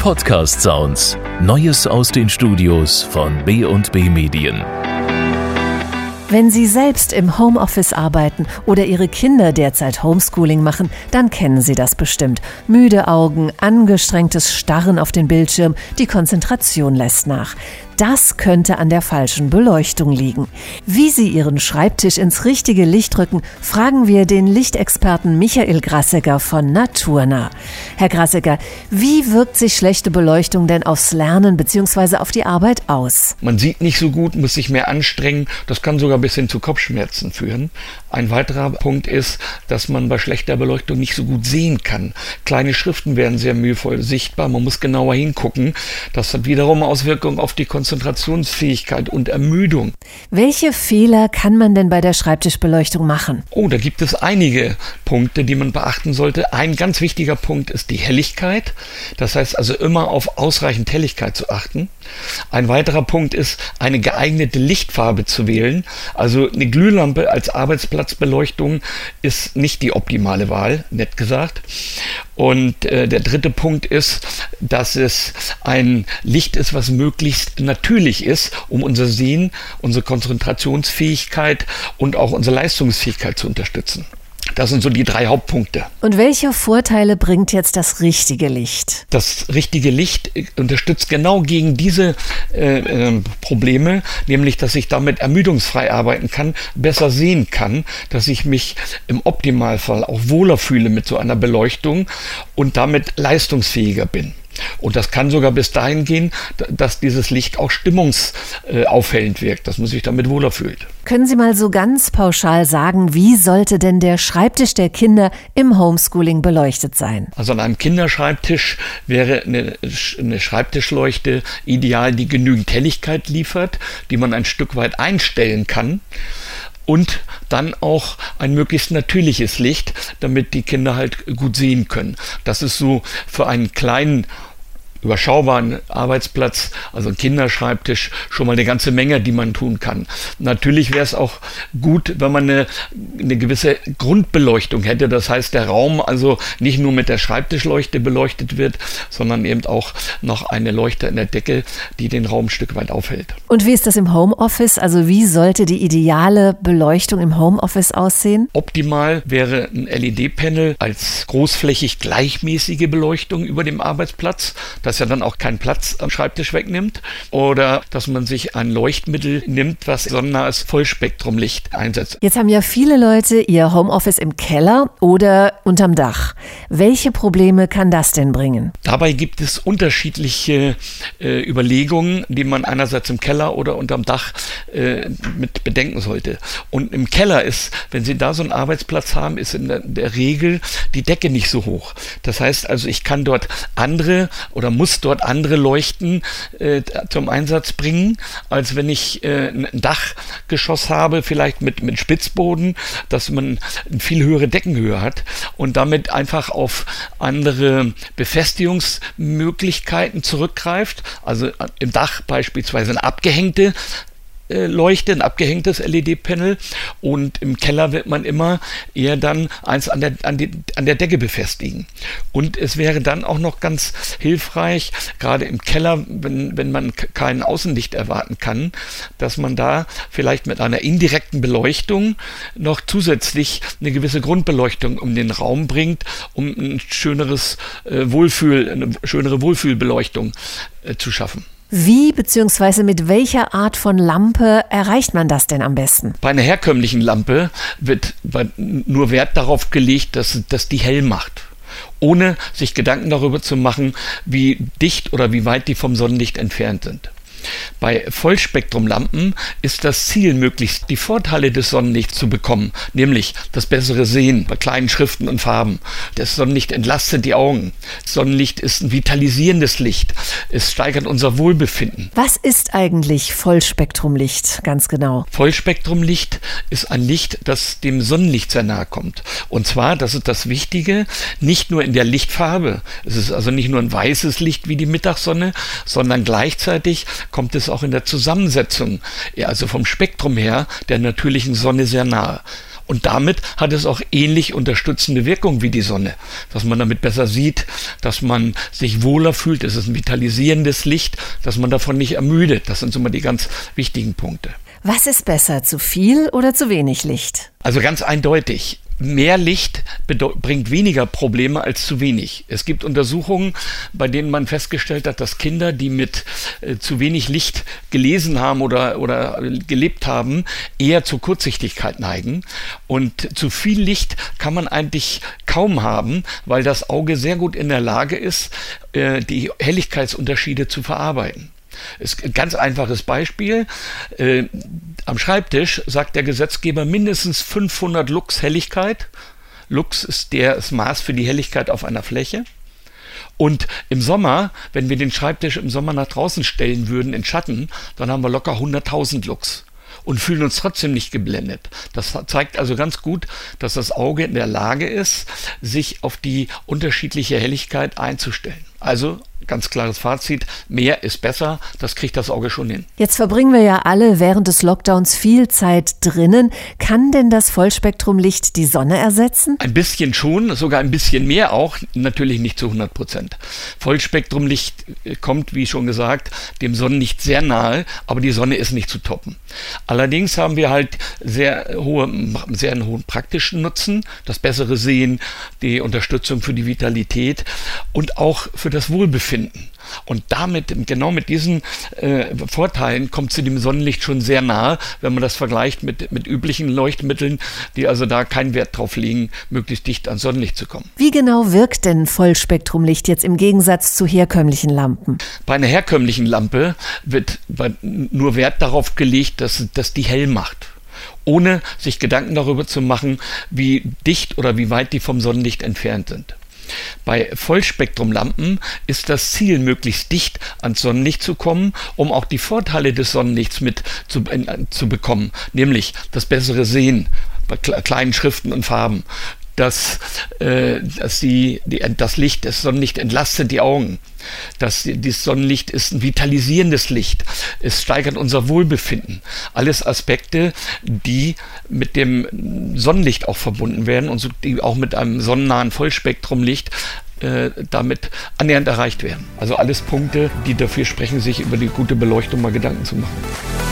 Podcast Sounds. Neues aus den Studios von B&B Medien. Wenn Sie selbst im Homeoffice arbeiten oder Ihre Kinder derzeit Homeschooling machen, dann kennen Sie das bestimmt. Müde Augen, angestrengtes Starren auf den Bildschirm, die Konzentration lässt nach. Das könnte an der falschen Beleuchtung liegen. Wie Sie Ihren Schreibtisch ins richtige Licht rücken, fragen wir den Lichtexperten Michael Grassecker von Naturna. Herr Grassecker, wie wirkt sich schlechte Beleuchtung denn aufs Lernen bzw. auf die Arbeit aus? Man sieht nicht so gut, muss sich mehr anstrengen. Das kann sogar bis hin zu Kopfschmerzen führen. Ein weiterer Punkt ist, dass man bei schlechter Beleuchtung nicht so gut sehen kann. Kleine Schriften werden sehr mühevoll sichtbar. Man muss genauer hingucken. Das hat wiederum Auswirkungen auf die Konzentration Konzentrationsfähigkeit und Ermüdung. Welche Fehler kann man denn bei der Schreibtischbeleuchtung machen? Oh, da gibt es einige Punkte, die man beachten sollte. Ein ganz wichtiger Punkt ist die Helligkeit. Das heißt also immer auf ausreichend Helligkeit zu achten. Ein weiterer Punkt ist, eine geeignete Lichtfarbe zu wählen. Also eine Glühlampe als Arbeitsplatzbeleuchtung ist nicht die optimale Wahl, nett gesagt. Und äh, der dritte Punkt ist, dass es ein Licht ist, was möglichst natürlich ist, um unser Sehen, unsere Konzentrationsfähigkeit und auch unsere Leistungsfähigkeit zu unterstützen. Das sind so die drei Hauptpunkte. Und welche Vorteile bringt jetzt das richtige Licht? Das richtige Licht unterstützt genau gegen diese äh, äh, Probleme, nämlich dass ich damit ermüdungsfrei arbeiten kann, besser sehen kann, dass ich mich im Optimalfall auch wohler fühle mit so einer Beleuchtung und damit leistungsfähiger bin. Und das kann sogar bis dahin gehen, dass dieses Licht auch stimmungsaufhellend wirkt, dass man sich damit wohler fühlt. Können Sie mal so ganz pauschal sagen, wie sollte denn der Schreibtisch der Kinder im Homeschooling beleuchtet sein? Also an einem Kinderschreibtisch wäre eine, eine Schreibtischleuchte ideal, die genügend Helligkeit liefert, die man ein Stück weit einstellen kann und dann auch ein möglichst natürliches Licht, damit die Kinder halt gut sehen können. Das ist so für einen kleinen überschaubaren Arbeitsplatz, also Kinderschreibtisch, schon mal eine ganze Menge, die man tun kann. Natürlich wäre es auch gut, wenn man eine, eine gewisse Grundbeleuchtung hätte. Das heißt, der Raum also nicht nur mit der Schreibtischleuchte beleuchtet wird, sondern eben auch noch eine Leuchte in der Decke, die den Raum ein Stück weit aufhält. Und wie ist das im Homeoffice? Also wie sollte die ideale Beleuchtung im Homeoffice aussehen? Optimal wäre ein LED-Panel als großflächig gleichmäßige Beleuchtung über dem Arbeitsplatz. Das das ja dann auch keinen Platz am Schreibtisch wegnimmt. Oder dass man sich ein Leuchtmittel nimmt, was sonnennahes Vollspektrumlicht einsetzt. Jetzt haben ja viele Leute ihr Homeoffice im Keller oder unterm Dach. Welche Probleme kann das denn bringen? Dabei gibt es unterschiedliche äh, Überlegungen, die man einerseits im Keller oder unterm Dach äh, mit bedenken sollte. Und im Keller ist, wenn Sie da so einen Arbeitsplatz haben, ist in der, der Regel die Decke nicht so hoch. Das heißt also, ich kann dort andere oder muss dort andere Leuchten äh, zum Einsatz bringen, als wenn ich äh, ein Dachgeschoss habe, vielleicht mit, mit Spitzboden, dass man eine viel höhere Deckenhöhe hat und damit einfach auf andere Befestigungsmöglichkeiten zurückgreift. Also im Dach beispielsweise eine abgehängte äh, Leuchte, ein abgehängtes LED-Panel und im Keller wird man immer eher dann eins an der, an, die, an der Decke befestigen. Und es wäre dann auch noch ganz hilfreich, gerade im Keller, wenn, wenn man kein Außenlicht erwarten kann, dass man da vielleicht mit einer indirekten Beleuchtung noch zusätzlich eine gewisse Grundbeleuchtung um den Raum bringt, um ein schöneres äh, Wohlfühl, eine schönere Wohlfühlbeleuchtung äh, zu schaffen. Wie bzw. mit welcher Art von Lampe erreicht man das denn am besten? Bei einer herkömmlichen Lampe wird nur Wert darauf gelegt, dass, dass die hell macht ohne sich Gedanken darüber zu machen, wie dicht oder wie weit die vom Sonnenlicht entfernt sind. Bei Vollspektrumlampen ist das Ziel, möglichst die Vorteile des Sonnenlichts zu bekommen, nämlich das bessere Sehen bei kleinen Schriften und Farben. Das Sonnenlicht entlastet die Augen. Das Sonnenlicht ist ein vitalisierendes Licht. Es steigert unser Wohlbefinden. Was ist eigentlich Vollspektrumlicht ganz genau? Vollspektrumlicht ist ein Licht, das dem Sonnenlicht sehr nahe kommt. Und zwar, das ist das Wichtige, nicht nur in der Lichtfarbe. Es ist also nicht nur ein weißes Licht wie die Mittagssonne, sondern gleichzeitig kommt es auch in der Zusammensetzung, also vom Spektrum her, der natürlichen Sonne sehr nahe. Und damit hat es auch ähnlich unterstützende Wirkung wie die Sonne, dass man damit besser sieht, dass man sich wohler fühlt, es ist ein vitalisierendes Licht, dass man davon nicht ermüdet. Das sind so mal die ganz wichtigen Punkte. Was ist besser, zu viel oder zu wenig Licht? Also ganz eindeutig mehr Licht bringt weniger Probleme als zu wenig. Es gibt Untersuchungen, bei denen man festgestellt hat, dass Kinder, die mit äh, zu wenig Licht gelesen haben oder, oder gelebt haben, eher zur Kurzsichtigkeit neigen. Und zu viel Licht kann man eigentlich kaum haben, weil das Auge sehr gut in der Lage ist, äh, die Helligkeitsunterschiede zu verarbeiten. Ist ganz einfaches Beispiel. Äh, am Schreibtisch sagt der Gesetzgeber mindestens 500 Lux Helligkeit. Lux ist das Maß für die Helligkeit auf einer Fläche. Und im Sommer, wenn wir den Schreibtisch im Sommer nach draußen stellen würden in Schatten, dann haben wir locker 100.000 Lux und fühlen uns trotzdem nicht geblendet. Das zeigt also ganz gut, dass das Auge in der Lage ist, sich auf die unterschiedliche Helligkeit einzustellen. Also ganz klares Fazit, mehr ist besser, das kriegt das Auge schon hin. Jetzt verbringen wir ja alle während des Lockdowns viel Zeit drinnen. Kann denn das Vollspektrumlicht die Sonne ersetzen? Ein bisschen schon, sogar ein bisschen mehr auch, natürlich nicht zu 100 Prozent. Vollspektrumlicht kommt, wie schon gesagt, dem Sonnenlicht sehr nahe, aber die Sonne ist nicht zu toppen. Allerdings haben wir halt sehr, hohe, sehr einen hohen praktischen Nutzen, das bessere Sehen, die Unterstützung für die Vitalität und auch für das Wohlbefinden finden. Und damit, genau mit diesen äh, Vorteilen, kommt sie dem Sonnenlicht schon sehr nahe, wenn man das vergleicht mit, mit üblichen Leuchtmitteln, die also da keinen Wert drauf legen, möglichst dicht ans Sonnenlicht zu kommen. Wie genau wirkt denn Vollspektrumlicht jetzt im Gegensatz zu herkömmlichen Lampen? Bei einer herkömmlichen Lampe wird nur Wert darauf gelegt, dass, dass die hell macht ohne sich Gedanken darüber zu machen, wie dicht oder wie weit die vom Sonnenlicht entfernt sind. Bei Vollspektrumlampen ist das Ziel, möglichst dicht ans Sonnenlicht zu kommen, um auch die Vorteile des Sonnenlichts mit zu, äh, zu bekommen, nämlich das bessere Sehen bei kleinen Schriften und Farben, dass, äh, dass die, die, das Licht, das Sonnenlicht entlastet die Augen. Das, dieses Sonnenlicht ist ein vitalisierendes Licht. Es steigert unser Wohlbefinden. Alles Aspekte, die mit dem Sonnenlicht auch verbunden werden und die auch mit einem sonnennahen Vollspektrumlicht äh, damit annähernd erreicht werden. Also alles Punkte, die dafür sprechen, sich über die gute Beleuchtung mal Gedanken zu machen.